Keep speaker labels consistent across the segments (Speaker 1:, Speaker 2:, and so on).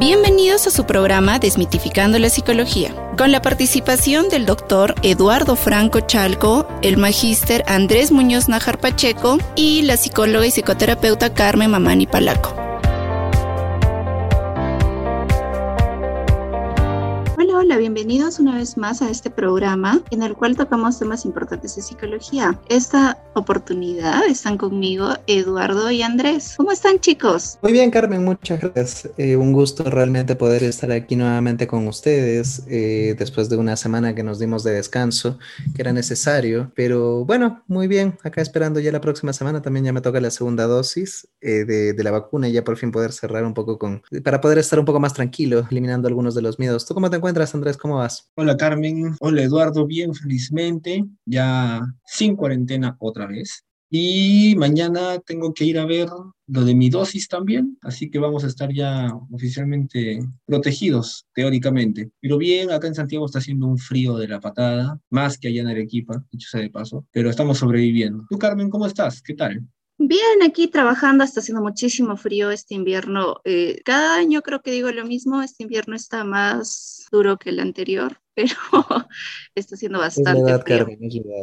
Speaker 1: Bienvenidos a su programa Desmitificando la Psicología, con la participación del doctor Eduardo Franco Chalco, el magíster Andrés Muñoz Najar Pacheco y la psicóloga y psicoterapeuta Carmen Mamani Palaco. Hola, bienvenidos una vez más a este programa en el cual tocamos temas importantes de psicología. Esta oportunidad están conmigo Eduardo y Andrés. ¿Cómo están chicos?
Speaker 2: Muy bien Carmen, muchas gracias. Eh, un gusto realmente poder estar aquí nuevamente con ustedes eh, después de una semana que nos dimos de descanso, que era necesario. Pero bueno, muy bien, acá esperando ya la próxima semana también ya me toca la segunda dosis eh, de, de, la vacuna y ya por fin poder cerrar un poco con, para poder estar un poco más tranquilo, eliminando algunos de los miedos. ¿Tú cómo te encuentras? Andrés, ¿cómo vas?
Speaker 3: Hola Carmen, hola Eduardo, bien felizmente, ya sin cuarentena otra vez. Y mañana tengo que ir a ver lo de mi dosis también, así que vamos a estar ya oficialmente protegidos, teóricamente. Pero bien, acá en Santiago está haciendo un frío de la patada, más que allá en Arequipa, dicho sea de paso, pero estamos sobreviviendo. ¿Tú, Carmen, cómo estás? ¿Qué tal?
Speaker 1: Bien, aquí trabajando, está haciendo muchísimo frío este invierno. Eh, cada año creo que digo lo mismo, este invierno está más duro que el anterior, pero está siendo bastante frío.
Speaker 2: Carmen.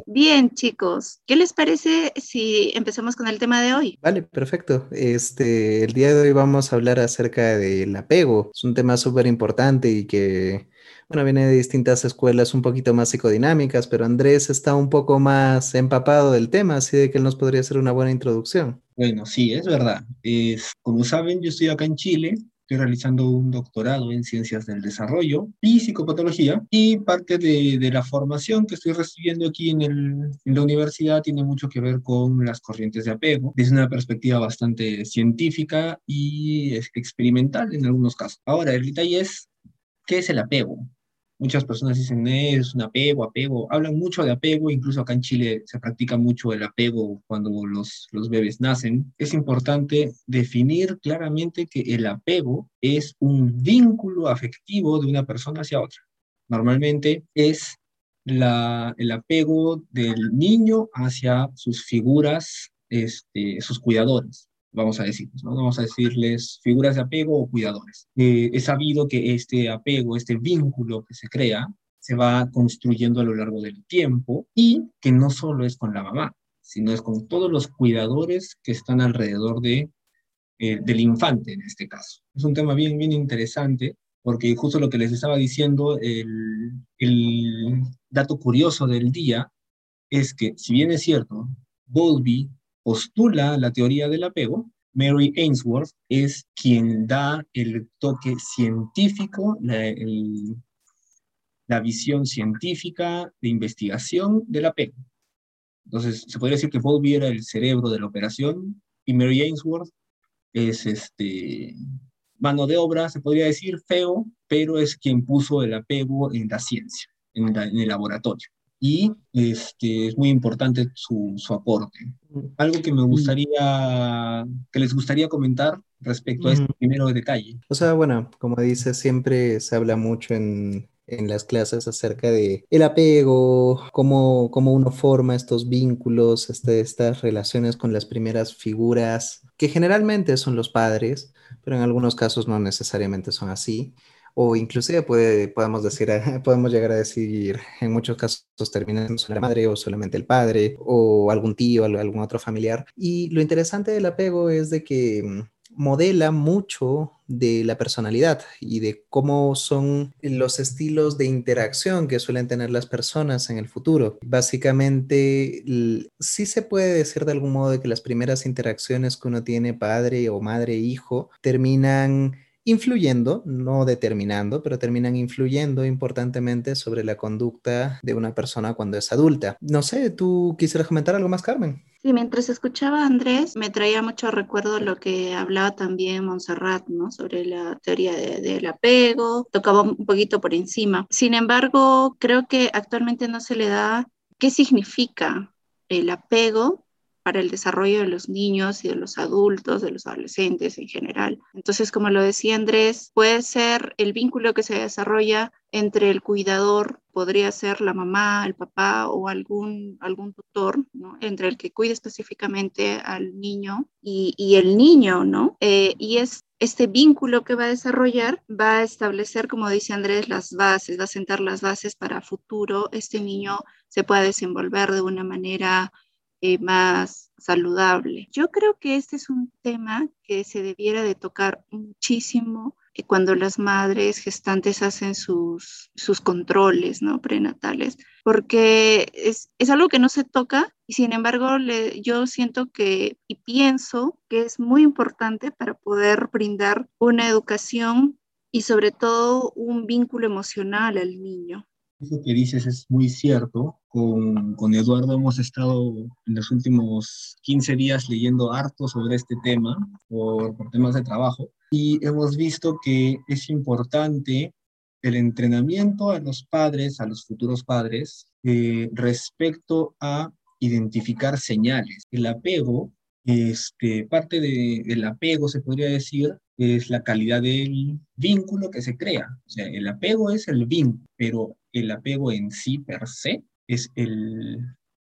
Speaker 1: Bien, chicos, ¿qué les parece si empezamos con el tema de hoy?
Speaker 2: Vale, perfecto. Este, el día de hoy vamos a hablar acerca del apego. Es un tema súper importante y que bueno, viene de distintas escuelas un poquito más psicodinámicas, pero Andrés está un poco más empapado del tema, así de que él nos podría hacer una buena introducción.
Speaker 3: Bueno, sí, es verdad. Es, como saben, yo estoy acá en Chile, estoy realizando un doctorado en ciencias del desarrollo y psicopatología y parte de, de la formación que estoy recibiendo aquí en, el, en, la universidad tiene mucho que ver con las corrientes de apego desde una perspectiva bastante científica y experimental en algunos casos. Ahora, el detalle es, ¿qué es el apego? Muchas personas dicen, es un apego, apego. Hablan mucho de apego, incluso acá en Chile se practica mucho el apego cuando los, los bebés nacen. Es importante definir claramente que el apego es un vínculo afectivo de una persona hacia otra. Normalmente es la, el apego del niño hacia sus figuras, este, sus cuidadores vamos a decir, ¿no? Vamos a decirles figuras de apego o cuidadores. Eh, es sabido que este apego, este vínculo que se crea, se va construyendo a lo largo del tiempo y que no solo es con la mamá, sino es con todos los cuidadores que están alrededor de, eh, del infante en este caso. Es un tema bien, bien interesante porque justo lo que les estaba diciendo, el, el dato curioso del día es que si bien es cierto, Bowlby postula la teoría del apego, Mary Ainsworth es quien da el toque científico, la, el, la, visión científica de investigación del apego. Entonces, se podría decir que Bowlby era el cerebro de la operación y Mary Ainsworth es este, mano de obra, se podría decir feo, pero es quien puso el apego en la ciencia, en, la, en el laboratorio y este, es muy importante su, su, aporte. Algo que me gustaría, que les gustaría comentar respecto a este primero detalle.
Speaker 2: O sea, bueno, como dice, siempre se habla mucho en, en las clases acerca de el apego, cómo, cómo uno forma estos vínculos, este, estas relaciones con las primeras figuras, que generalmente son los padres, pero en algunos casos no necesariamente son así o inclusive podemos decir, podemos llegar a decir, en muchos casos terminan solo la madre o solamente el padre o algún tío, algún otro familiar. Y lo interesante del apego es de que mm, modela mucho de la personalidad y de cómo son los estilos de interacción que suelen tener las personas en el futuro. Básicamente, sí se puede decir de algún modo de que las primeras interacciones que uno tiene padre o madre hijo terminan influyendo, no determinando, pero terminan influyendo importantemente sobre la conducta de una persona cuando es adulta. No sé, ¿tú quisieras comentar algo más, Carmen?
Speaker 4: Sí, mientras escuchaba a Andrés, me traía mucho recuerdo lo que hablaba también Montserrat, ¿no? Sobre la teoría del apego, tocaba un poquito por encima. Sin embargo, creo que actualmente no se le da qué significa el apego para el desarrollo de los niños y de los adultos, de los adolescentes en general. Entonces, como lo decía Andrés, puede ser el vínculo que se desarrolla entre el cuidador, podría ser la mamá, el papá o algún, algún tutor, ¿no? entre el que cuide específicamente al niño y, y el niño, ¿no? Eh, y es este vínculo que va a desarrollar va a establecer, como dice Andrés, las bases, va a sentar las bases para futuro este niño se pueda desenvolver de una manera eh, más saludable. Yo creo que este es un tema que se debiera de tocar muchísimo eh, cuando las madres gestantes hacen sus, sus controles ¿no? prenatales, porque es, es, algo que no se toca y sin embargo le, yo siento que y pienso que es muy importante para poder brindar una educación y sobre todo un vínculo emocional al niño.
Speaker 3: Eso que dices es muy cierto. Con, con, Eduardo hemos estado en los últimos 15 días leyendo harto sobre este tema por, por temas de trabajo y hemos visto que es importante el entrenamiento a los padres, a los futuros padres, eh, respecto a identificar señales. El apego, este, parte de, del apego se podría decir, es la calidad del vínculo que se crea. O sea, el apego es el vínculo, pero el apego en sí per se es el,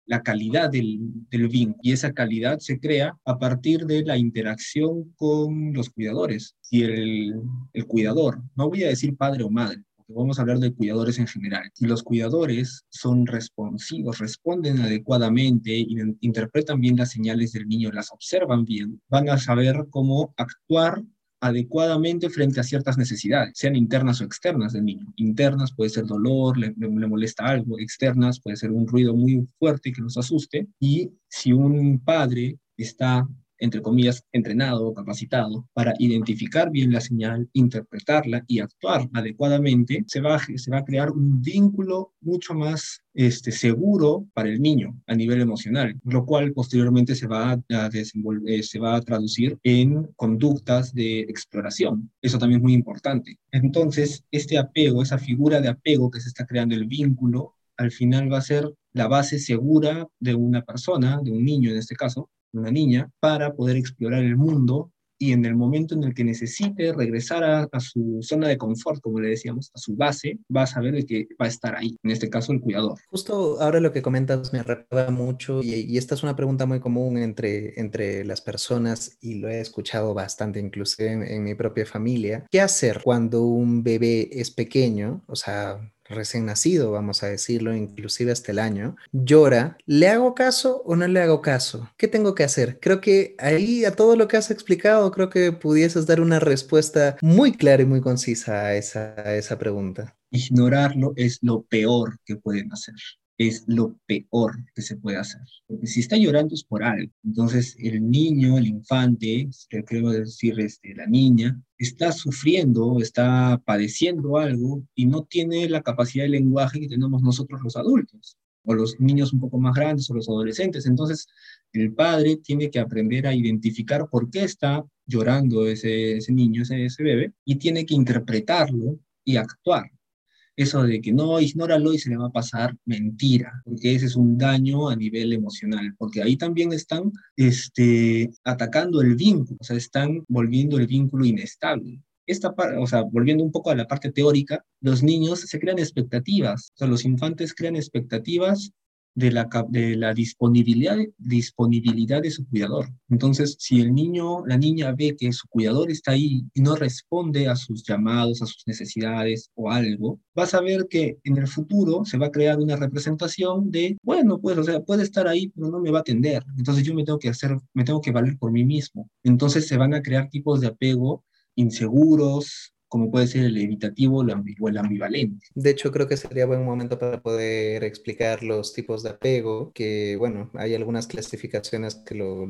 Speaker 3: la calidad del, del vínculo y esa calidad se crea a partir de la interacción con los cuidadores. y el, el cuidador, no voy a decir padre o madre, vamos a hablar de cuidadores en general. Si los cuidadores son responsivos, responden adecuadamente, interpretan bien las señales del niño, las observan bien, van a saber cómo actuar adecuadamente frente a ciertas necesidades, sean internas o externas del niño. Internas puede ser dolor, le, le, molesta algo, externas puede ser un ruido muy fuerte que nos asuste. Y si un padre está entre comillas, entrenado o capacitado para identificar bien la señal, interpretarla y actuar adecuadamente, se va, se va a crear un vínculo mucho más este, seguro para el niño a nivel emocional, lo cual posteriormente se va a, desenvolver, eh, se va a traducir en conductas de exploración. Eso también es muy importante. Entonces, este apego, esa figura de apego que se está creando, el vínculo, al final va a ser la base segura de una persona, de un niño en este caso, una niña, para poder explorar el mundo y en el momento en el que necesite regresar a, su zona de confort, como le decíamos, a su base, va a saber de que va a estar ahí, en este caso el cuidador.
Speaker 2: Justo ahora lo que comentas me recuerda mucho y, y, esta es una pregunta muy común entre, entre las personas y lo he escuchado bastante inclusive en, en mi propia familia. ¿Qué hacer cuando un bebé es pequeño? O sea, recién nacido, vamos a decirlo, inclusive hasta el año, llora, ¿le hago caso o no le hago caso? ¿Qué tengo que hacer? Creo que ahí a todo lo que has explicado, creo que pudieses dar una respuesta muy clara y muy concisa a esa, a esa pregunta.
Speaker 3: Ignorarlo es lo peor que pueden hacer es lo peor que se puede hacer. Porque si está llorando es por algo. Entonces el niño, el infante, creo decir este, la niña, está sufriendo, está padeciendo algo y no tiene la capacidad de lenguaje que tenemos nosotros los adultos o los niños un poco más grandes o los adolescentes. Entonces, el padre tiene que aprender a identificar por qué está llorando ese, niño, ese bebé, y tiene que interpretarlo y actuar eso de que no, ignóralo y se le va a pasar, mentira, porque ese es un daño a nivel emocional, porque ahí también están este, atacando el vínculo, o sea, están volviendo el vínculo inestable. Esta o sea, volviendo un poco a la parte teórica, los niños se crean expectativas, o sea, los infantes crean expectativas de la, de la disponibilidad, disponibilidad de su cuidador. Entonces, si el niño, la niña ve que su cuidador está ahí y no responde a sus llamados, a sus necesidades o algo, va a saber que en el futuro se va a crear una representación de, bueno, pues, o sea, puede estar ahí, pero no me va a atender. Entonces yo me tengo que hacer, me tengo que valer por mí mismo. Entonces se van a crear tipos de apego inseguros, como puede ser el evitativo o el ambivalente.
Speaker 2: De hecho, creo que sería buen momento para poder explicar los tipos de apego, que bueno, hay algunas clasificaciones que lo,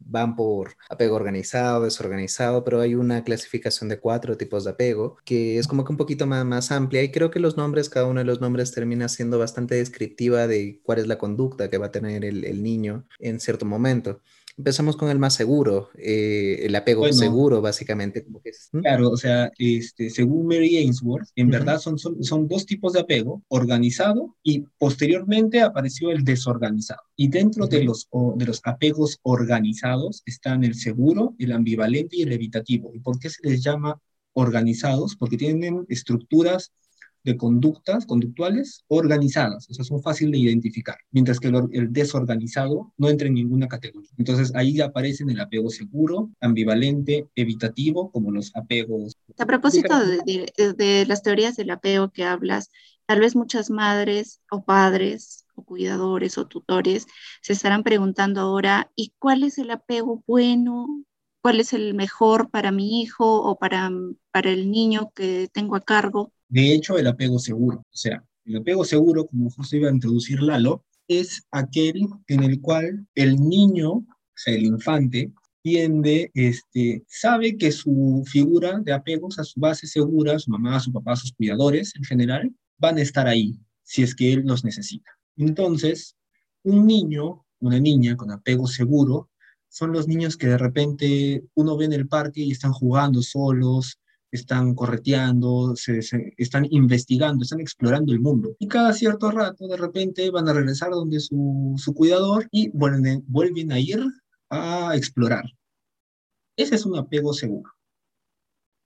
Speaker 2: van por apego organizado, desorganizado, pero hay una clasificación de cuatro tipos de apego, que es como que un poquito más, más amplia y creo que los nombres, cada uno de los nombres termina siendo bastante descriptiva de cuál es la conducta que va a tener el, el niño en cierto momento. Empezamos con el más seguro, eh, el apego seguro, básicamente.
Speaker 3: Claro, o sea, este, según Mary Ainsworth, en verdad son, son, son, dos tipos de apego, organizado y posteriormente apareció el desorganizado. Y dentro de, los, de los apegos organizados están el seguro, el ambivalente y el evitativo. ¿Y por qué se les llama organizados? Porque tienen estructuras de conductas conductuales organizadas, o sea, son fáciles de identificar, mientras que el, desorganizado no entra en ninguna categoría. Entonces ahí aparecen el apego seguro, ambivalente, evitativo, como los apegos.
Speaker 1: A propósito de, de las teorías del apego que hablas, tal vez muchas madres o padres o cuidadores o tutores se estarán preguntando ahora, ¿y cuál es el apego bueno? ¿Cuál es el mejor para mi hijo o para, para el niño que tengo a cargo?
Speaker 3: De hecho, el apego seguro, o sea, el apego seguro, como justo iba a introducir Lalo, es aquel en el cual el niño, o sea, el infante, tiende, este, sabe que su figura de apegos a su base segura, su mamá, su papá, sus cuidadores en general, van a estar ahí si es que él los necesita. Entonces, un niño, una niña con apego seguro, son los niños que de repente uno ve en el parque y están jugando solos, están correteando, se, están investigando, están explorando el mundo. Y cada cierto rato, de repente, van a regresar donde su, su cuidador y vuelven, vuelven a ir a explorar. Ese es un apego seguro,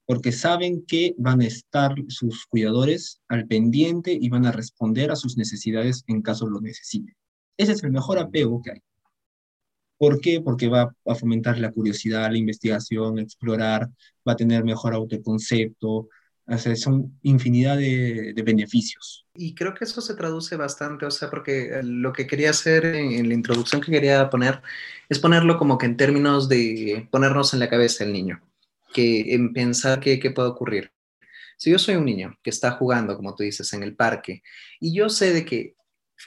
Speaker 3: porque saben que van a estar sus cuidadores al pendiente y van a responder a sus necesidades en caso lo necesiten. Ese es el mejor apego que hay. ¿Por qué? Porque va a fomentar la curiosidad, la investigación, explorar, va a tener mejor autoconcepto, o sea, son infinidad de, beneficios.
Speaker 2: Y creo que eso se traduce bastante, o sea, porque eh, lo que quería hacer en, la introducción que quería poner es ponerlo como que en términos de ponernos en la cabeza el niño, que en pensar qué puede ocurrir. Si yo soy un niño que está jugando, como tú dices, en el parque, y yo sé de que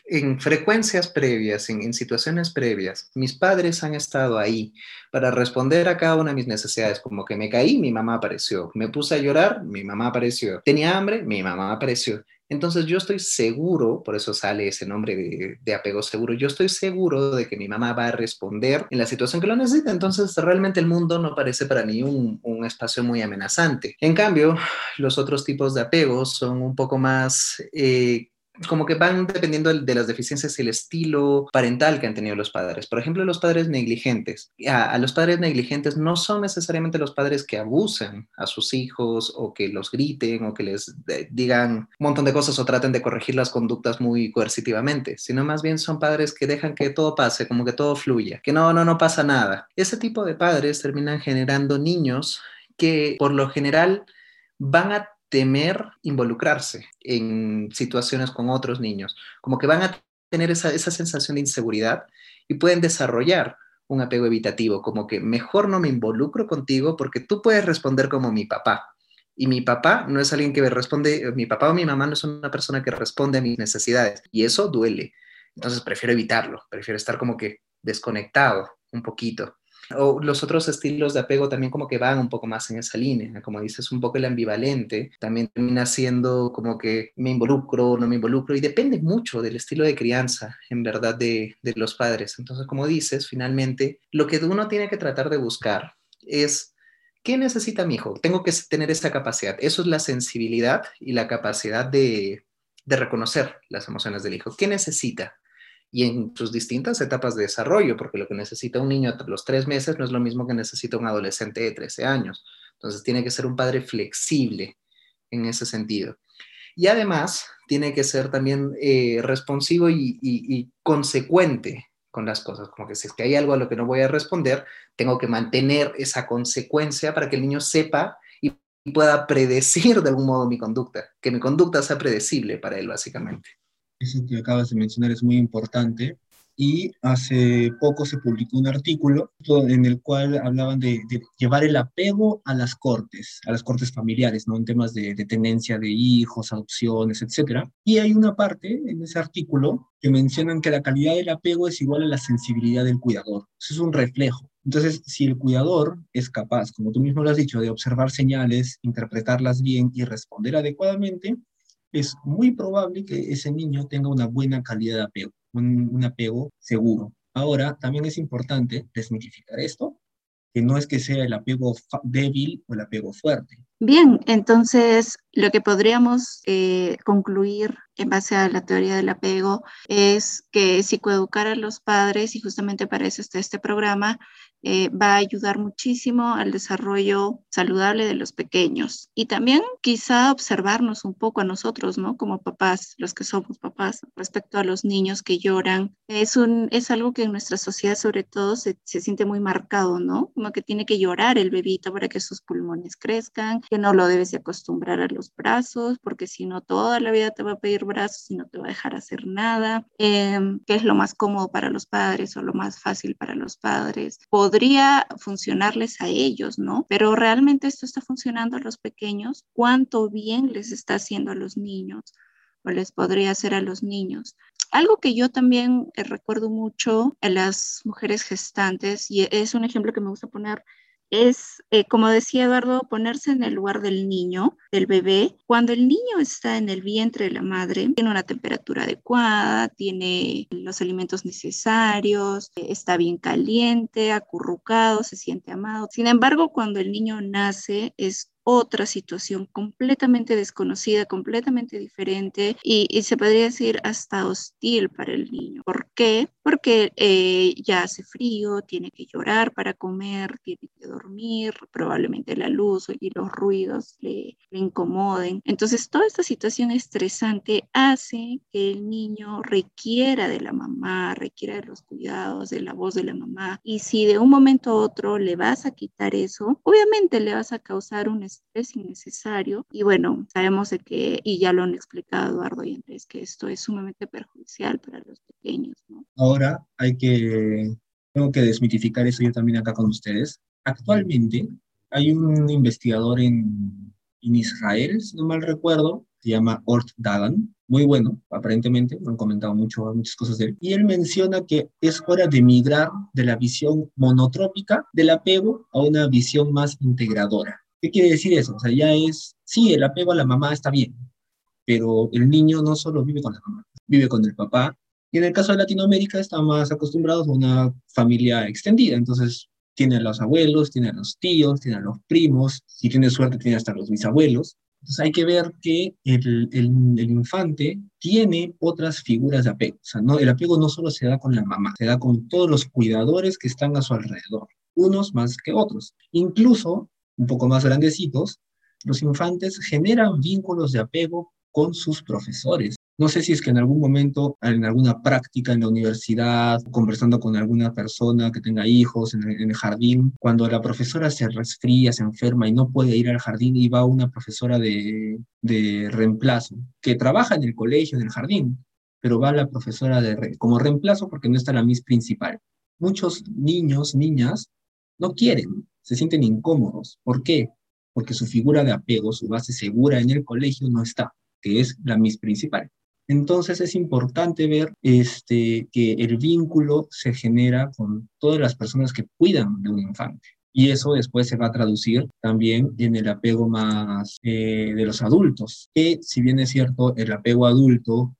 Speaker 2: en frecuencias previas, en, situaciones previas, mis padres han estado ahí para responder a cada una de mis necesidades, como que me caí, mi mamá apareció, me puse a llorar, mi mamá apareció, tenía hambre, mi mamá apareció. Entonces yo estoy seguro, por eso sale ese nombre de, apego seguro, yo estoy seguro de que mi mamá va a responder en la situación que lo necesita. Entonces realmente el mundo no parece para mí un, espacio muy amenazante. En cambio, los otros tipos de apegos son un poco más... Eh, como que van dependiendo de las deficiencias y el estilo parental que han tenido los padres. Por ejemplo, los padres negligentes. A, los padres negligentes no son necesariamente los padres que abusen a sus hijos o que los griten o que les digan un montón de cosas o traten de corregir las conductas muy coercitivamente, sino más bien son padres que dejan que todo pase, como que todo fluya, que no, no, no pasa nada. Ese tipo de padres terminan generando niños que por lo general van a temer involucrarse en situaciones con otros niños, como que van a tener esa, sensación de inseguridad y pueden desarrollar un apego evitativo, como que mejor no me involucro contigo porque tú puedes responder como mi papá. Y mi papá no es alguien que me responde, mi papá o mi mamá no es una persona que responde a mis necesidades. Y eso duele. Entonces prefiero evitarlo, prefiero estar como que desconectado un poquito. O los otros estilos de apego también como que van un poco más en esa línea, como dices, un poco el ambivalente, también termina siendo como que me involucro, no me involucro, y depende mucho del estilo de crianza, en verdad, de, de los padres. Entonces, como dices, finalmente, lo que uno tiene que tratar de buscar es ¿Qué necesita mi hijo? Tengo que tener esa capacidad. Eso es la sensibilidad y la capacidad de, de, reconocer las emociones del hijo. ¿Qué necesita? Y en sus distintas etapas de desarrollo, porque lo que necesita un niño a los tres meses no es lo mismo que necesita un adolescente de 13 años. Entonces tiene que ser un padre flexible en ese sentido. Y además tiene que ser también eh, responsivo y, consecuente con las cosas, como que si es que hay algo a lo que no voy a responder, tengo que mantener esa consecuencia para que el niño sepa y pueda predecir de algún modo mi conducta, que mi conducta sea predecible para él básicamente
Speaker 3: eso que acabas de mencionar es muy importante, y hace poco se publicó un artículo en el cual hablaban de, llevar el apego a las cortes, a las cortes familiares, ¿no? En temas de, de tenencia de hijos, adopciones, etc. Y hay una parte en ese artículo que mencionan que la calidad del apego es igual a la sensibilidad del cuidador. Eso es un reflejo. Entonces, si el cuidador es capaz, como tú mismo lo has dicho, de observar señales, interpretarlas bien y responder adecuadamente, es muy probable que ese niño tenga una buena calidad de apego, un, apego seguro. Ahora, también es importante desmitificar esto, que no es que sea el apego débil o el apego fuerte.
Speaker 4: Bien, entonces lo que podríamos eh, concluir en base a la teoría del apego es que psicoeducar a los padres, y justamente para eso está este programa, eh, va a ayudar muchísimo al desarrollo saludable de los pequeños y también quizá observarnos un poco a nosotros, ¿no? Como papás, los que somos papás, respecto a los niños que lloran. Es, un, es algo que en nuestra sociedad sobre todo se, se siente muy marcado, ¿no? Como que tiene que llorar el bebito para que sus pulmones crezcan, que no lo debes de acostumbrar a los brazos, porque si no toda la vida te va a pedir brazos y no te va a dejar hacer nada, eh, que es lo más cómodo para los padres o lo más fácil para los padres podría funcionarles a ellos, ¿no? Pero realmente esto está funcionando a los pequeños, ¿cuánto bien les está haciendo a los niños? o les podría hacer a los niños. Algo que yo también eh, recuerdo mucho a las mujeres gestantes, y es un ejemplo que me gusta poner es, eh, como decía Eduardo, ponerse en el lugar del niño, del bebé. Cuando el niño está en el vientre de la madre, tiene una temperatura adecuada, tiene los alimentos necesarios, está bien caliente, acurrucado, se siente amado. Sin embargo, cuando el niño nace, es otra situación completamente desconocida, completamente diferente y, se podría decir hasta hostil para el niño. ¿Por qué? Porque eh, ya hace frío, tiene que llorar para comer, tiene que dormir, probablemente la luz y los ruidos le, le incomoden. Entonces, toda esta situación estresante hace que el niño requiera de la mamá, requiera de los cuidados, de la voz de la mamá. Y si de un momento a otro le vas a quitar eso, obviamente le vas a causar un es innecesario. Y bueno, sabemos de que, y ya lo han explicado Eduardo y Andrés, que esto es sumamente perjudicial para los pequeños.
Speaker 3: Ahora hay que, tengo que desmitificar eso yo también acá con ustedes. Actualmente hay un investigador en, en Israel, si no mal recuerdo, se llama Ort Dagan, muy bueno, aparentemente, me han comentado mucho, muchas cosas de él, y él menciona que es hora de migrar de la visión monotrópica del apego a una visión más integradora. ¿Qué quiere decir eso? O sea, ya es, sí, el apego a la mamá está bien, pero el niño no solo vive con la mamá, vive con el papá. Y en el caso de Latinoamérica está más acostumbrados a una familia extendida, entonces tiene a los abuelos, tiene a los tíos, tiene a los primos, si tiene suerte tiene hasta los bisabuelos. Entonces hay que ver que el, el, el, infante tiene otras figuras de apego. O sea, no, el apego no solo se da con la mamá, se da con todos los cuidadores que están a su alrededor, unos más que otros. Incluso un poco más grandecitos, los infantes generan vínculos de apego con sus profesores. No sé si es que en algún momento, en alguna práctica en la universidad, conversando con alguna persona que tenga hijos en el, jardín, cuando la profesora se resfría, se enferma y no puede ir al jardín y va una profesora de, de reemplazo, que trabaja en el colegio, en el jardín, pero va la profesora de, como reemplazo porque no está la mis principal. Muchos niños, niñas, no quieren, se sienten incómodos. ¿Por qué? Porque su figura de apego, su base segura en el colegio no está, que es la mis principal. Entonces es importante ver este, que el vínculo se genera con todas las personas que cuidan de un infante. Y eso después se va a traducir también en el apego más eh, de los adultos, que si bien es cierto, el apego adulto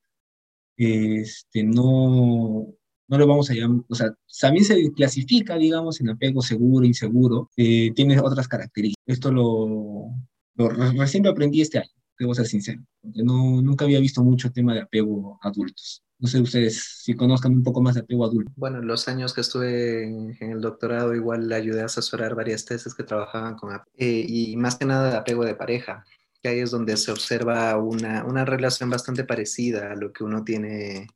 Speaker 3: este, no, no lo vamos a llamar, o sea, también se clasifica, digamos, en apego seguro, inseguro, eh, tiene otras características. Esto lo, lo, recién lo aprendí este año, debo ser sincero, no, nunca había visto mucho tema de apego adultos. No sé ustedes si conozcan un poco más de apego adulto.
Speaker 2: Bueno, los años que estuve en, el doctorado igual le ayudé a asesorar varias tesis que trabajaban con eh, y más que nada de apego de pareja, que ahí es donde se observa una, una relación bastante parecida a lo que uno tiene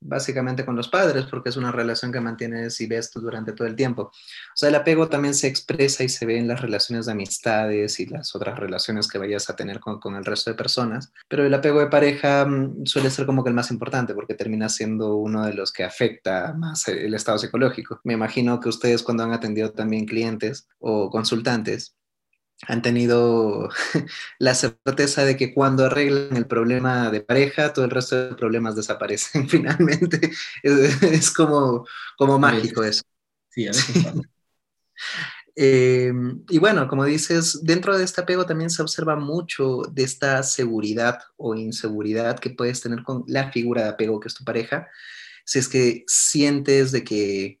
Speaker 2: básicamente con los padres, porque es una relación que mantienes y ves tú durante todo el tiempo. O sea, el apego también se expresa y se ve en las relaciones de amistades y las otras relaciones que vayas a tener con, con el resto de personas, pero el apego de pareja mm, suele ser como que el más importante, porque termina siendo uno de los que afecta más el estado psicológico. Me imagino que ustedes cuando han atendido también clientes o consultantes, han tenido la certeza de que cuando arreglan el problema de pareja, todo el resto de problemas desaparecen finalmente. Es, como, como mágico eso.
Speaker 3: Sí, a veces
Speaker 2: eh, y bueno, como dices, dentro de este apego también se observa mucho de esta seguridad o inseguridad que puedes tener con la figura de apego que es tu pareja. Si es que sientes de que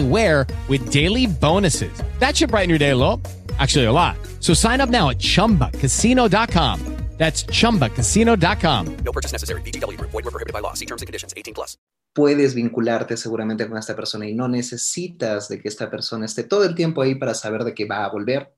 Speaker 5: with daily bonuses. That should brighten your day a little. Actually, a lot. So sign up now at chumbacasino.com. That's chumbacasino.com.
Speaker 6: No purchase necessary. VGW, void, were prohibited by law. See terms and conditions 18 plus.
Speaker 2: puedes vincularte seguramente con esta persona y no necesitas de que esta persona esté todo el tiempo ahí para saber de que va a volver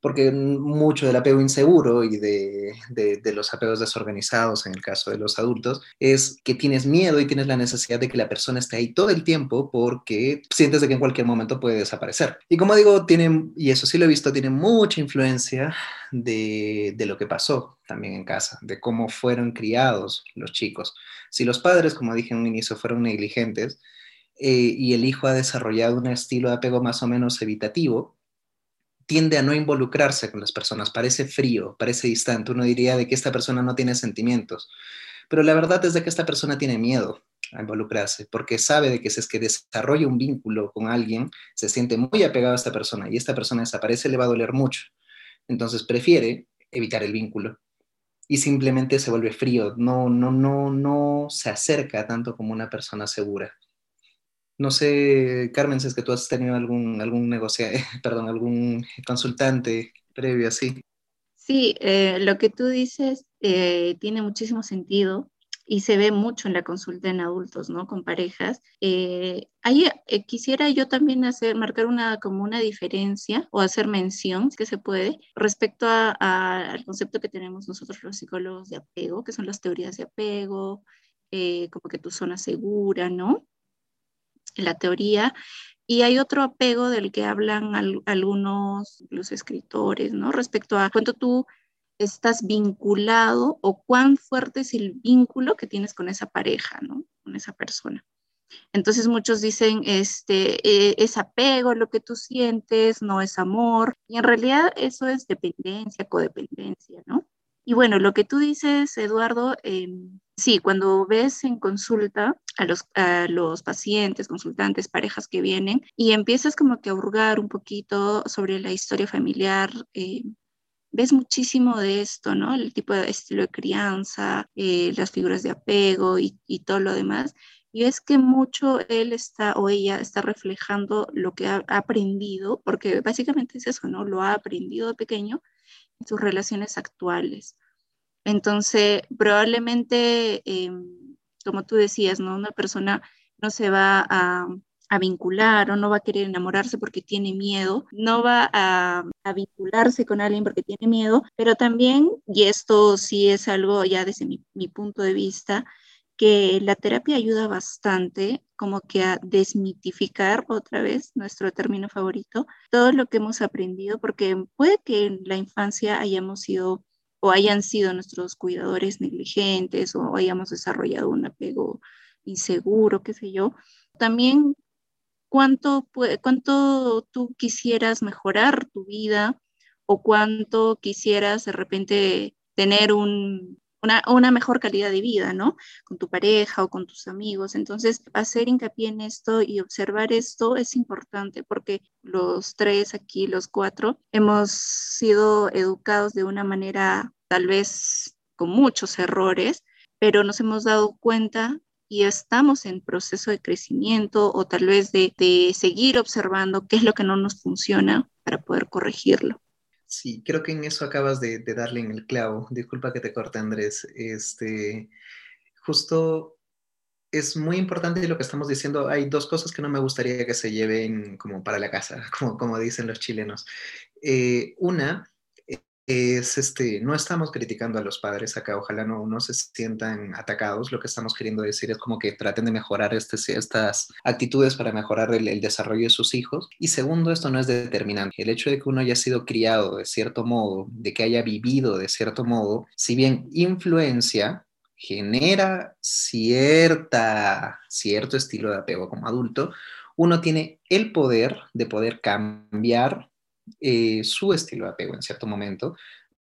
Speaker 2: porque mucho del apego inseguro y de, de, los apegos desorganizados en el caso de los adultos es que tienes miedo y tienes la necesidad de que la persona esté ahí todo el tiempo porque sientes que en cualquier momento puede desaparecer. Y como digo, tiene, y eso sí lo he visto, tiene mucha influencia de, de lo que pasó también en casa, de cómo fueron criados los chicos. Si los padres, como dije en un inicio, fueron negligentes, eh, y el hijo ha desarrollado un estilo de apego más o menos evitativo, tiende a no involucrarse con las personas, parece frío, parece distante, uno diría de que esta persona no tiene sentimientos, pero la verdad es de que esta persona tiene miedo a involucrarse, porque sabe de que si es que desarrolla un vínculo con alguien, se siente muy apegado a esta persona y esta persona desaparece, le va a doler mucho. Entonces prefiere evitar el vínculo y simplemente se vuelve frío, no, no, no, no se acerca tanto como una persona segura. No sé, Carmen, si es que tú has tenido algún, algún negocio, perdón, algún consultante previo así.
Speaker 4: Sí, eh, lo que tú dices eh, tiene muchísimo sentido y se ve mucho en la consulta en adultos, ¿no? Con parejas. Eh, ahí quisiera yo también hacer, marcar una, como una diferencia o hacer mención, que se puede, respecto al concepto que tenemos nosotros los psicólogos de apego, que son las teorías de apego, como que tu zona segura, ¿no? La teoría. Y hay otro apego del que hablan algunos los escritores, ¿no? Respecto a cuánto tú estás vinculado o cuán fuerte es el vínculo que tienes con esa pareja, ¿no? Con esa persona. Entonces muchos dicen, este, eh, es apego lo que tú sientes, no es amor. Y en realidad eso es dependencia, codependencia, ¿no? Y bueno, lo que tú dices, Eduardo, em, sí, cuando ves en consulta a los, a los pacientes, consultantes, parejas que vienen y empiezas como que a hurgar un poquito sobre la historia familiar, eh, ves muchísimo de esto, ¿no? El tipo de estilo de crianza, eh, las figuras de apego y, todo lo demás. Y es que mucho él está o ella está reflejando lo que ha aprendido, porque básicamente es eso, ¿no? Lo ha aprendido de pequeño sus relaciones actuales. Entonces, probablemente, em, como tú decías, ¿no? Una persona no se va a, vincular o no va a querer enamorarse porque tiene miedo, no va a, vincularse con alguien porque tiene miedo, pero también, y esto sí es algo ya desde mi punto de vista, que la terapia ayuda bastante como que a desmitificar otra vez nuestro término favorito, todo lo que hemos aprendido, porque puede que en la infancia hayamos sido o hayan sido nuestros cuidadores negligentes o hayamos desarrollado un apego inseguro, qué sé yo. También cuánto, cuánto tú quisieras mejorar tu vida o cuánto quisieras de repente tener un, una, mejor calidad de vida, ¿no? Con tu pareja o con tus amigos. Entonces, hacer hincapié en esto y observar esto es importante porque los tres aquí, los cuatro, hemos sido educados de una manera tal vez con muchos errores, pero nos hemos dado cuenta y estamos en proceso de crecimiento o tal vez de seguir observando qué es lo que no nos funciona para poder corregirlo.
Speaker 2: Sí, creo que en eso acabas de, darle en el clavo. Disculpa que te corte, Andrés. Este, justo es muy importante lo que estamos diciendo. Hay dos cosas que no me gustaría que se lleven como para la casa, como, como dicen los chilenos. Eh, una es este, no estamos criticando a los padres acá, ojalá no, no se sientan atacados, lo que estamos queriendo decir es como que traten de mejorar este, estas actitudes para mejorar el, el, desarrollo de sus hijos. Y segundo, esto no es determinante. El hecho de que uno haya sido criado de cierto modo, de que haya vivido de cierto modo, si bien influencia, genera cierta, cierto estilo de apego como adulto, uno tiene el poder de poder cambiar eh, su estilo de apego en cierto momento,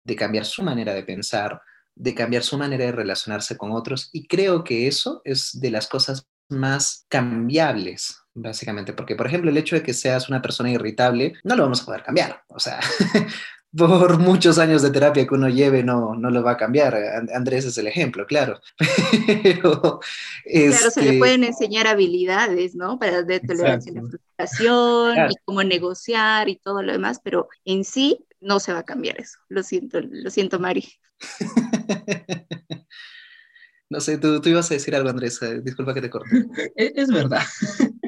Speaker 2: de cambiar su manera de pensar, de cambiar su manera de relacionarse con otros. Y creo que eso es de las cosas más cambiables, básicamente, porque, por ejemplo, el hecho de que seas una persona irritable, no lo vamos a poder cambiar. O sea, por muchos años de terapia que uno lleve, no, no lo va a cambiar. Andrés es el ejemplo, claro.
Speaker 4: Pero, este... Claro, se le pueden enseñar habilidades, ¿no? Para de tolerancia a la frustración claro. y cómo negociar y todo lo demás, pero en sí no se va a cambiar eso. Lo siento, lo siento, Mari.
Speaker 2: no sé, tú, tú, ibas a decir algo, Andrés. Disculpa que te corte.
Speaker 3: es, es verdad.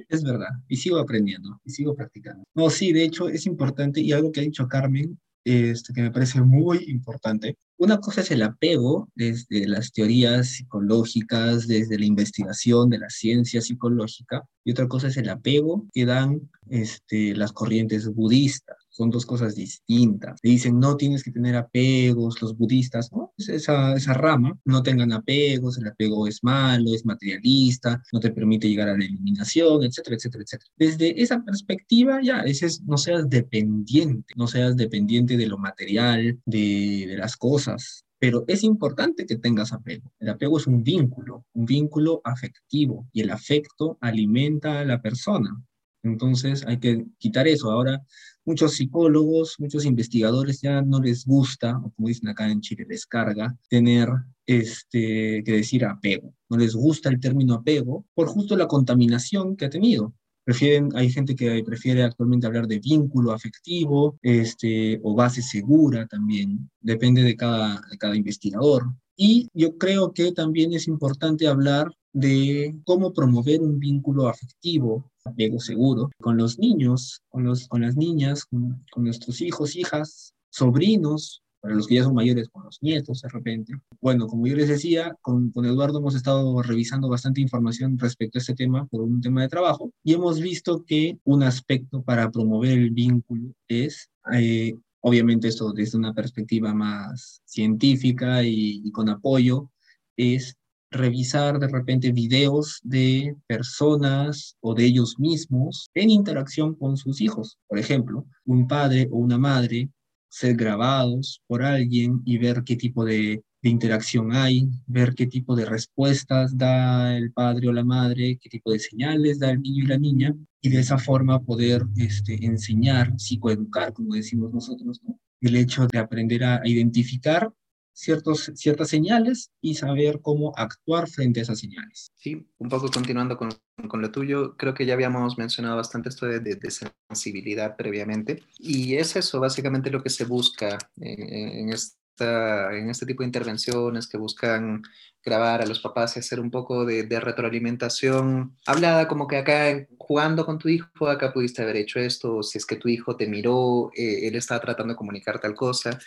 Speaker 3: Es verdad, y sigo aprendiendo, y sigo practicando. No, sí, de hecho es importante, y algo que ha dicho Carmen, este, que me parece muy importante. Una cosa es el apego desde las teorías psicológicas, desde la investigación de la ciencia psicológica, y otra cosa es el apego que dan este, las corrientes budistas. Son dos cosas distintas. Le dicen, no tienes que tener apegos, los budistas, ¿no? Esa, esa rama, no tengan apegos, el apego es malo, es materialista, no te permite llegar a la eliminación, etcétera, etcétera, etcétera. Desde esa perspectiva, ya, ese es, no seas dependiente, no seas dependiente de lo material, de, de las cosas, pero es importante que tengas apego. El apego es un vínculo, un vínculo afectivo, y el afecto alimenta a la persona. Entonces hay que quitar eso. Ahora, muchos psicólogos, muchos investigadores ya no les gusta, o como dicen acá en Chile, les carga tener este, que decir apego. No les gusta el término apego por justo la contaminación que ha tenido. Prefieren, hay gente que prefiere actualmente hablar de vínculo afectivo este, o base segura también, depende de cada, de cada investigador. Y yo creo que también es importante hablar de cómo promover un vínculo afectivo, apego seguro, con los niños, con, los, con las niñas, con, con nuestros hijos, hijas, sobrinos, para los que ya son mayores, con los nietos de repente. Bueno, como yo les decía, con, con, Eduardo hemos estado revisando bastante información respecto a este tema por un tema de trabajo y hemos visto que un aspecto para promover el vínculo es, eh, obviamente esto desde una perspectiva más científica y, y con apoyo, es revisar de repente videos de personas o de ellos mismos en interacción con sus hijos. Por ejemplo, un padre o una madre ser grabados por alguien y ver qué tipo de, interacción hay, ver qué tipo de respuestas da el padre o la madre, qué tipo de señales da el niño y la niña, y de esa forma poder este, enseñar, psicoeducar, como decimos nosotros, ¿no? el hecho de aprender a identificar ciertos, ciertas señales y saber cómo actuar frente a esas señales.
Speaker 2: Sí, un poco continuando con, con lo tuyo, creo que ya habíamos mencionado bastante esto de, de, de, sensibilidad previamente y es eso básicamente lo que se busca en, en, esta, en este tipo de intervenciones que buscan grabar a los papás y hacer un poco de, de, retroalimentación hablada, como que acá jugando con tu hijo, acá pudiste haber hecho esto, si es que tu hijo te miró, eh, él estaba tratando de comunicar tal cosa.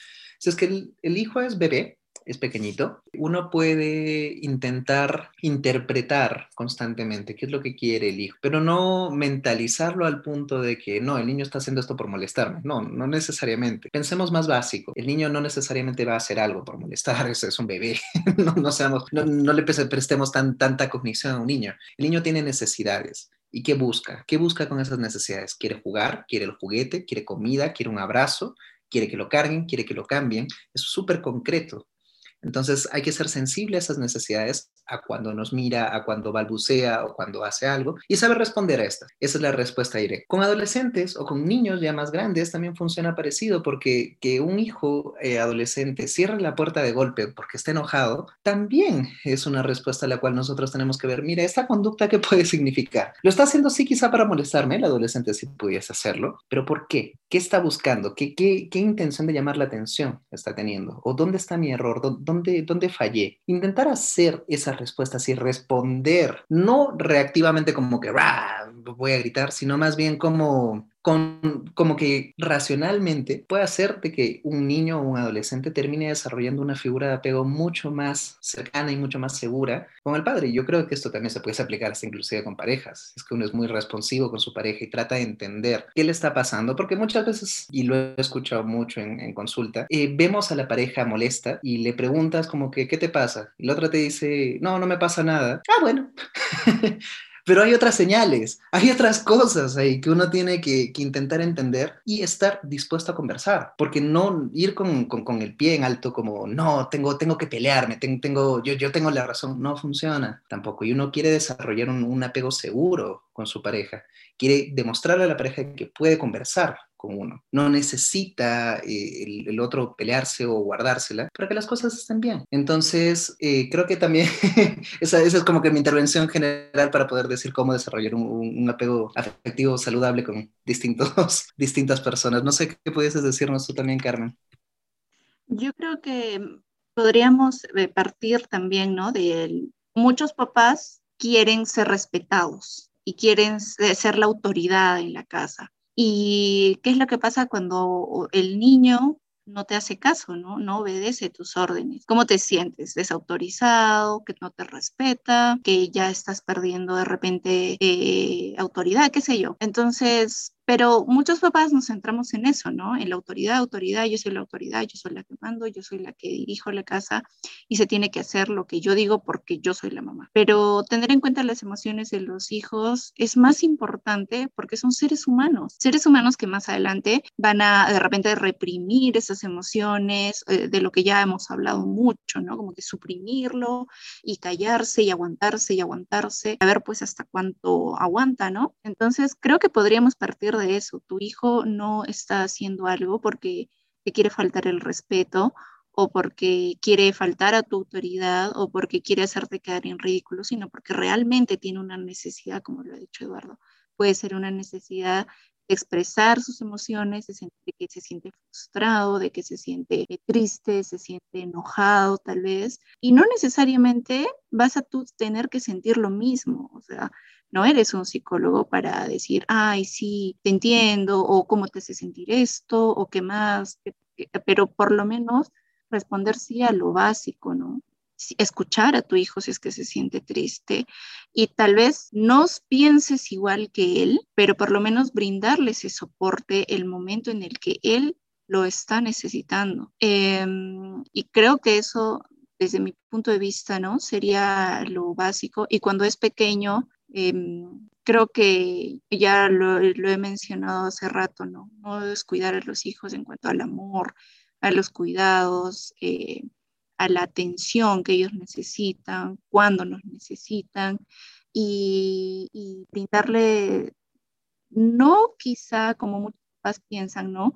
Speaker 2: Si es que el, hijo es bebé, es pequeñito, uno puede intentar interpretar constantemente qué es lo que quiere el hijo, pero no mentalizarlo al punto de que no, el niño está haciendo esto por molestarme. No, no necesariamente. Pensemos más básico. El niño no necesariamente va a hacer algo por molestar, es, un bebé. no, no, seamos, no, no le prestemos tan, tanta cognición a un niño. El niño tiene necesidades. ¿Y qué busca? ¿Qué busca con esas necesidades? ¿Quiere jugar? ¿Quiere el juguete? ¿Quiere comida? ¿Quiere un abrazo? Quiere que lo carguen, quiere que lo cambien, es súper concreto. Entonces hay que ser sensible a esas necesidades, a cuando nos mira, a cuando balbucea o cuando hace algo y saber responder a estas. Esa es la respuesta directa. Con adolescentes o con niños ya más grandes también funciona parecido porque que un hijo eh, adolescente cierre la puerta de golpe porque está enojado, también es una respuesta a la cual nosotros tenemos que ver, mira, esta conducta qué puede significar. Lo está haciendo sí quizá para molestarme, el adolescente sí pudiese hacerlo, pero ¿por qué? ¿Qué está buscando? ¿Qué, qué, qué intención de llamar la atención está teniendo? ¿O dónde está mi error? ¿Dónde, dónde fallé? Intentar hacer esas respuestas y responder, no reactivamente como que voy a gritar, sino más bien como con, como que racionalmente puede hacer de que un niño o un adolescente termine desarrollando una figura de apego mucho más cercana y mucho más segura con el padre. Yo creo que esto también se puede aplicar hasta inclusive con parejas. Es que uno es muy responsivo con su pareja y trata de entender qué le está pasando, porque muchas veces, y lo he escuchado mucho en, consulta, eh, vemos a la pareja molesta y le preguntas como que, ¿qué te pasa? Y la otra te dice, no, no me pasa nada. Ah, bueno. Pero hay otras señales, hay otras cosas ahí que uno tiene que, intentar entender y estar dispuesto a conversar, porque no ir con, con, el pie en alto como, no, tengo, tengo que pelearme, tengo, yo, yo tengo la razón, no funciona tampoco. Y uno quiere desarrollar un apego seguro con su pareja, quiere demostrarle a la pareja que puede conversar, con uno. No necesita eh, el, otro pelearse o guardársela para que las cosas estén bien. Entonces, eh, creo que también esa, es como que mi intervención general para poder decir cómo desarrollar un, apego afectivo saludable con distintos, distintas personas. No sé qué pudieses decirnos tú también, Carmen.
Speaker 4: Yo creo que podríamos eh, partir también, ¿no? De muchos papás quieren ser respetados y quieren ser la autoridad en la casa. ¿Y qué es lo que pasa cuando el niño no te hace caso, ¿no? Obedece tus órdenes. ¿Cómo te sientes? Desautorizado, que no te respeta, que ya estás perdiendo de repente eh, autoridad, qué sé yo. Entonces, pero muchos papás nos centramos en eso, ¿no? En la autoridad, autoridad, yo soy la autoridad, yo soy la que mando, yo soy la que dirijo la casa y se tiene que hacer lo que yo digo porque yo soy la mamá. Pero tener en cuenta las emociones de los hijos es más importante porque son seres humanos, seres humanos que más adelante van a de repente reprimir esas emociones, eh, de lo que ya hemos hablado mucho, ¿no? Como que suprimirlo y callarse y aguantarse y aguantarse, a ver pues hasta cuánto aguanta, ¿no? Entonces creo que podríamos partir de de eso. Tu hijo no está haciendo algo porque te quiere faltar el respeto o porque quiere faltar a tu autoridad o porque quiere hacerte quedar en ridículo, sino porque realmente tiene una necesidad, como lo ha dicho Eduardo. Puede ser una necesidad de expresar sus emociones, de, sentir que se siente frustrado, de que se siente triste, se siente enojado tal vez, y no necesariamente vas a tú tener que sentir lo mismo, o sea, no eres un psicólogo para decir, ay, sí, te entiendo, o cómo te hace sentir esto, o qué más, pero por lo menos responder sí a lo básico, ¿no? Escuchar a tu hijo si es que se siente triste y tal vez no pienses igual que él, pero por lo menos brindarle ese soporte el momento en el que él lo está necesitando. Em, y creo que eso, desde mi punto de vista, ¿no? Sería lo básico. Y cuando es pequeño, Em, creo que ya lo, he mencionado hace rato, ¿no? No descuidar a los hijos en cuanto al amor, a los cuidados, eh, a la atención que ellos necesitan, cuando nos necesitan, y, y brindarle, no quizá como muchos piensan, ¿no?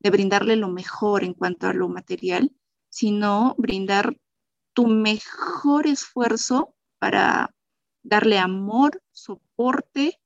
Speaker 4: De brindarle lo mejor en cuanto a lo material, sino brindar tu mejor esfuerzo para darle amor, soporte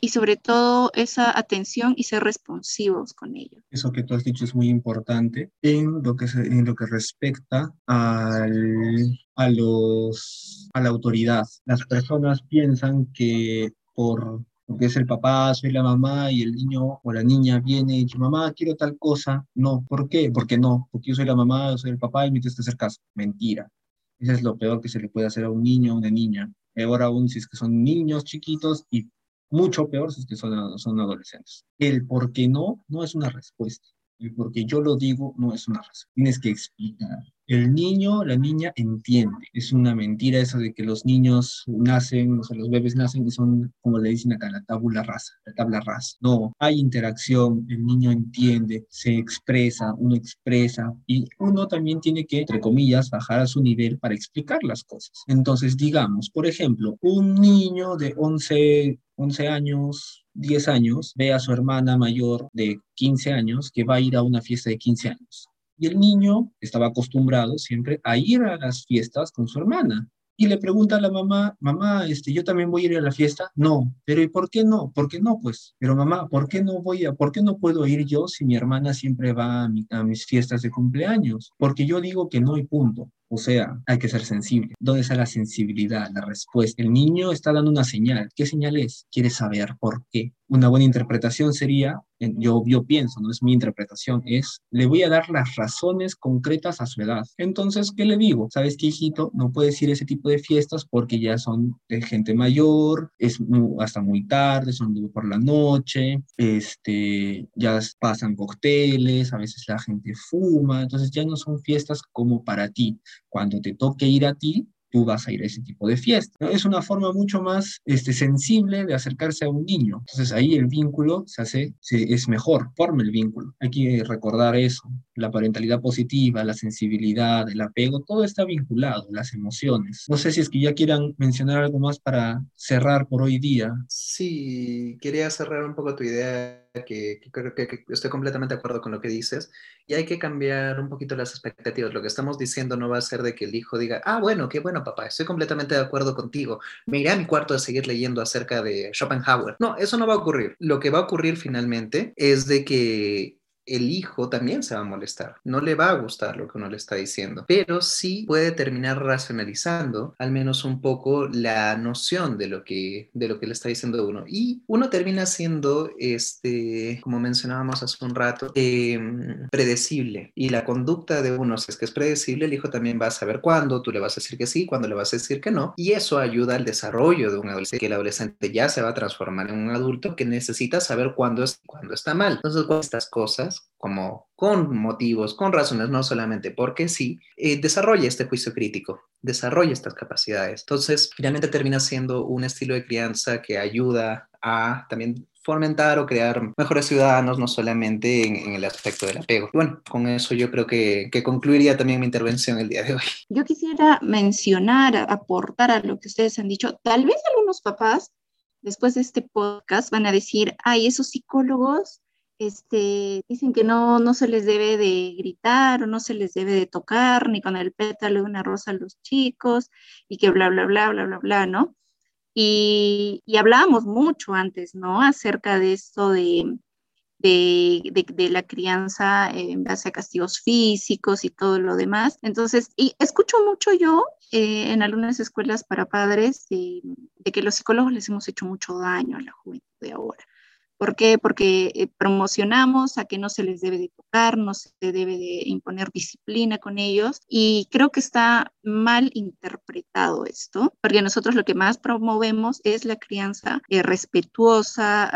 Speaker 4: y sobre todo esa atención y ser responsivos con ellos.
Speaker 3: Eso que tú has dicho es muy importante en lo que, en lo que respecta al, a, los, a la autoridad. Las personas piensan que por porque es el papá, soy la mamá y el niño o la niña viene y dice, mamá, quiero tal cosa. No, ¿por qué? Porque no, porque yo soy la mamá, soy el papá y me tienes que hacer caso. Mentira. Eso es lo peor que se le puede hacer a un niño o una niña peor aún si es que son niños chiquitos y mucho peor si es que son, son adolescentes. El por qué no no es una respuesta. El porque yo lo digo no es una respuesta. Tienes que explicar, el niño, la niña entiende. Es una mentira eso de que los niños nacen, o sea, los bebés nacen y son, como le dicen acá, la tabla rasa, la tabla rasa. No, hay interacción, el niño entiende, se expresa, uno expresa y uno también tiene que, entre comillas, bajar a su nivel para explicar las cosas. Entonces, digamos, por ejemplo, un niño de 11, 11 años, 10 años, ve a su hermana mayor de 15 años que va a ir a una fiesta de 15 años. Y el niño estaba acostumbrado siempre a ir a las fiestas con su hermana. Y le pregunta a la mamá, mamá, este, yo también voy a ir a la fiesta. No, pero ¿y por qué no? ¿Por qué no? Pues, pero mamá, ¿por qué no voy a, por qué no puedo ir yo si mi hermana siempre va a, a mis fiestas de cumpleaños? Porque yo digo que no y punto. O sea, hay que ser sensible. ¿Dónde está la sensibilidad, la respuesta? El niño está dando una señal. ¿Qué señal es? Quiere saber por qué. Una buena interpretación sería, yo, yo pienso, no es mi interpretación, es, le voy a dar las razones concretas a su edad. Entonces, ¿qué le digo? ¿Sabes qué, hijito? No puedes ir a ese tipo de fiestas porque ya son de gente mayor, es hasta muy tarde, son por la noche, este, ya pasan cócteles, a veces la gente fuma, entonces ya no son fiestas como para ti cuando te toque ir a ti, tú vas a ir a ese tipo de fiesta. Es una forma mucho más este, sensible de acercarse a un niño. Entonces ahí el vínculo se hace, se, es mejor, forma el vínculo. Hay que recordar eso. La parentalidad positiva, la sensibilidad, el apego, todo está vinculado, las emociones. No sé si es que ya quieran mencionar algo más para cerrar por hoy día.
Speaker 2: Sí, quería cerrar un poco tu idea que, creo que, estoy completamente de acuerdo con lo que dices y hay que cambiar un poquito las expectativas. Lo que estamos diciendo no va a ser de que el hijo diga, ah, bueno, qué bueno, papá, estoy completamente de acuerdo contigo. Me iré a mi cuarto a seguir leyendo acerca de Schopenhauer. No, eso no va a ocurrir. Lo que va a ocurrir finalmente es de que el hijo también se va a molestar. No le va a gustar lo que uno le está diciendo, pero sí puede terminar racionalizando al menos un poco la noción de lo que, de lo que le está diciendo uno. Y uno termina siendo, este, como mencionábamos hace un rato, em, predecible. Y la conducta de uno, si es que es predecible, el hijo también va a saber cuándo, tú le vas a decir que sí, cuándo le vas a decir que no. Y eso ayuda al desarrollo de un adolescente, que el adolescente ya se va a transformar en un adulto que necesita saber cuándo, es, cuándo está mal. Entonces, estas cosas como con motivos, con razones, no solamente porque sí, eh, desarrolla este juicio crítico, desarrolla estas capacidades. Entonces, finalmente termina siendo un estilo de crianza que ayuda a también fomentar o crear mejores ciudadanos, no solamente en, el aspecto del apego. bueno, con eso yo creo que, que, concluiría también mi intervención el día de hoy.
Speaker 4: Yo quisiera mencionar, aportar a lo que ustedes han dicho. Tal vez algunos papás, después de este podcast, van a decir, ay, esos psicólogos este, dicen que no, no se les debe de gritar o no se les debe de tocar ni con el pétalo de una rosa a los chicos y que bla, bla, bla, bla, bla, bla, ¿no? Y, hablábamos mucho antes, ¿no? Acerca de esto de, de, de, la crianza en base a castigos físicos y todo lo demás. Entonces, y escucho mucho yo eh, en algunas escuelas para padres de, de que los psicólogos les hemos hecho mucho daño a la juventud de ahora. ¿Por qué? Porque eh, promocionamos a que no se les debe de tocar, no se debe de imponer disciplina con ellos y creo que está mal interpretado esto, porque nosotros lo que más promovemos es la crianza eh, respetuosa,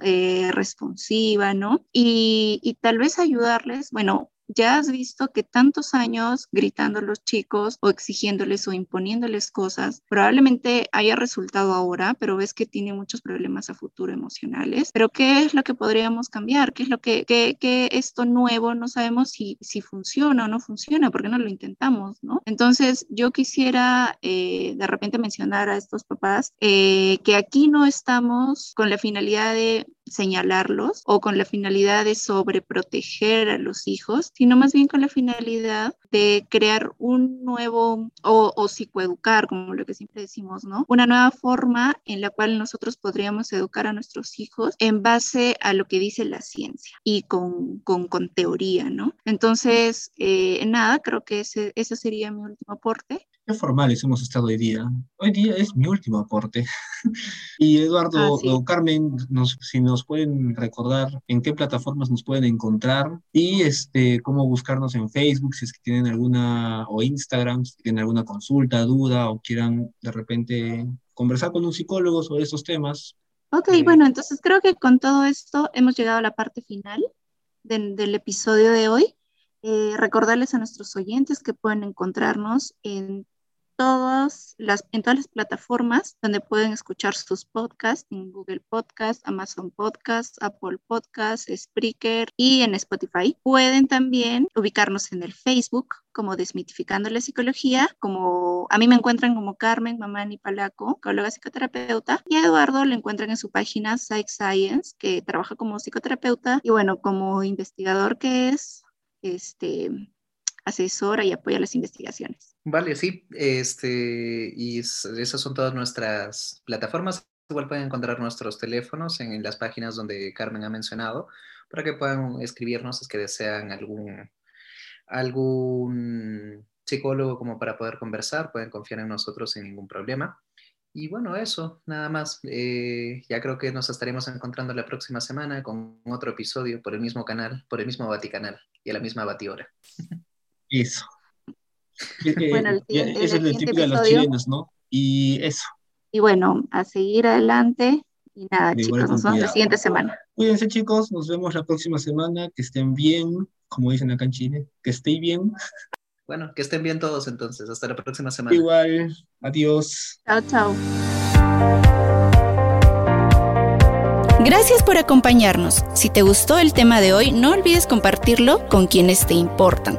Speaker 4: eh, responsiva, ¿no? Y tal vez ayudarles, bueno, ya has visto que tantos años gritando a los chicos o exigiéndoles o imponiéndoles cosas, probablemente haya resultado ahora, pero ves que tiene muchos problemas a futuro emocionales. Pero ¿qué es lo que podríamos cambiar? ¿Qué es lo que, que, esto nuevo no sabemos si, si funciona o no funciona? porque no lo intentamos? ¿no? Entonces, yo quisiera eh, de repente mencionar a estos papás eh, que aquí no estamos con la finalidad de señalarlos o con la finalidad de sobreproteger a los hijos, sino más bien con la finalidad de crear un nuevo o, o, psicoeducar, como lo que siempre decimos, ¿no? Una nueva forma en la cual nosotros podríamos educar a nuestros hijos en base a lo que dice la ciencia y con, con, con teoría, ¿no? Entonces, eh, nada, creo que ese, ese sería mi último aporte.
Speaker 3: Qué formales hemos estado hoy día. Hoy día es mi último aporte. y Eduardo ah, o Carmen, nos, si nos pueden recordar en qué plataformas nos pueden encontrar y este, cómo buscarnos en Facebook, si es que tienen alguna, o Instagram, si tienen alguna consulta, duda o quieran de repente conversar con un psicólogo sobre estos temas.
Speaker 4: Ok, eh, bueno, entonces creo que con todo esto hemos llegado a la parte final del episodio de hoy. Eh, recordarles a nuestros oyentes que pueden encontrarnos en todas las, en todas las plataformas donde pueden escuchar sus podcasts, en Google Podcast, Amazon Podcast, Apple Podcast, Spreaker y en Spotify. Pueden también ubicarnos en el Facebook como Desmitificando la Psicología, como a mí me encuentran como Carmen Mamani Palaco, psicóloga psicoterapeuta, y a Eduardo lo encuentran en su página Psych Science, que trabaja como psicoterapeuta y bueno, como investigador que es, este, asesora y apoya las investigaciones.
Speaker 2: Vale, sí, este, y esas son todas nuestras plataformas. Igual pueden encontrar nuestros teléfonos en, las páginas donde Carmen ha mencionado para que puedan escribirnos si es que desean algún, algún psicólogo como para poder conversar, pueden confiar en nosotros sin ningún problema. Y bueno, eso, nada más. Eh, ya creo que nos estaremos encontrando la próxima semana con otro episodio por el mismo canal, por el mismo Vaticanal y a la misma Batihora.
Speaker 3: Eso. Bueno, el, es el, típico de los chilenos, ¿no? Y eso.
Speaker 4: Y bueno, a seguir adelante. Y nada, chicos, nos vemos la siguiente semana.
Speaker 3: Cuídense, chicos. Nos vemos la próxima semana. Que estén bien, como dicen acá en Chile. Que estén bien.
Speaker 2: Bueno, que estén bien todos entonces. Hasta la próxima semana.
Speaker 3: Igual. Adiós.
Speaker 4: Chao, chao.
Speaker 1: Gracias por acompañarnos. Si te gustó el tema de hoy, no olvides compartirlo con quienes te importan.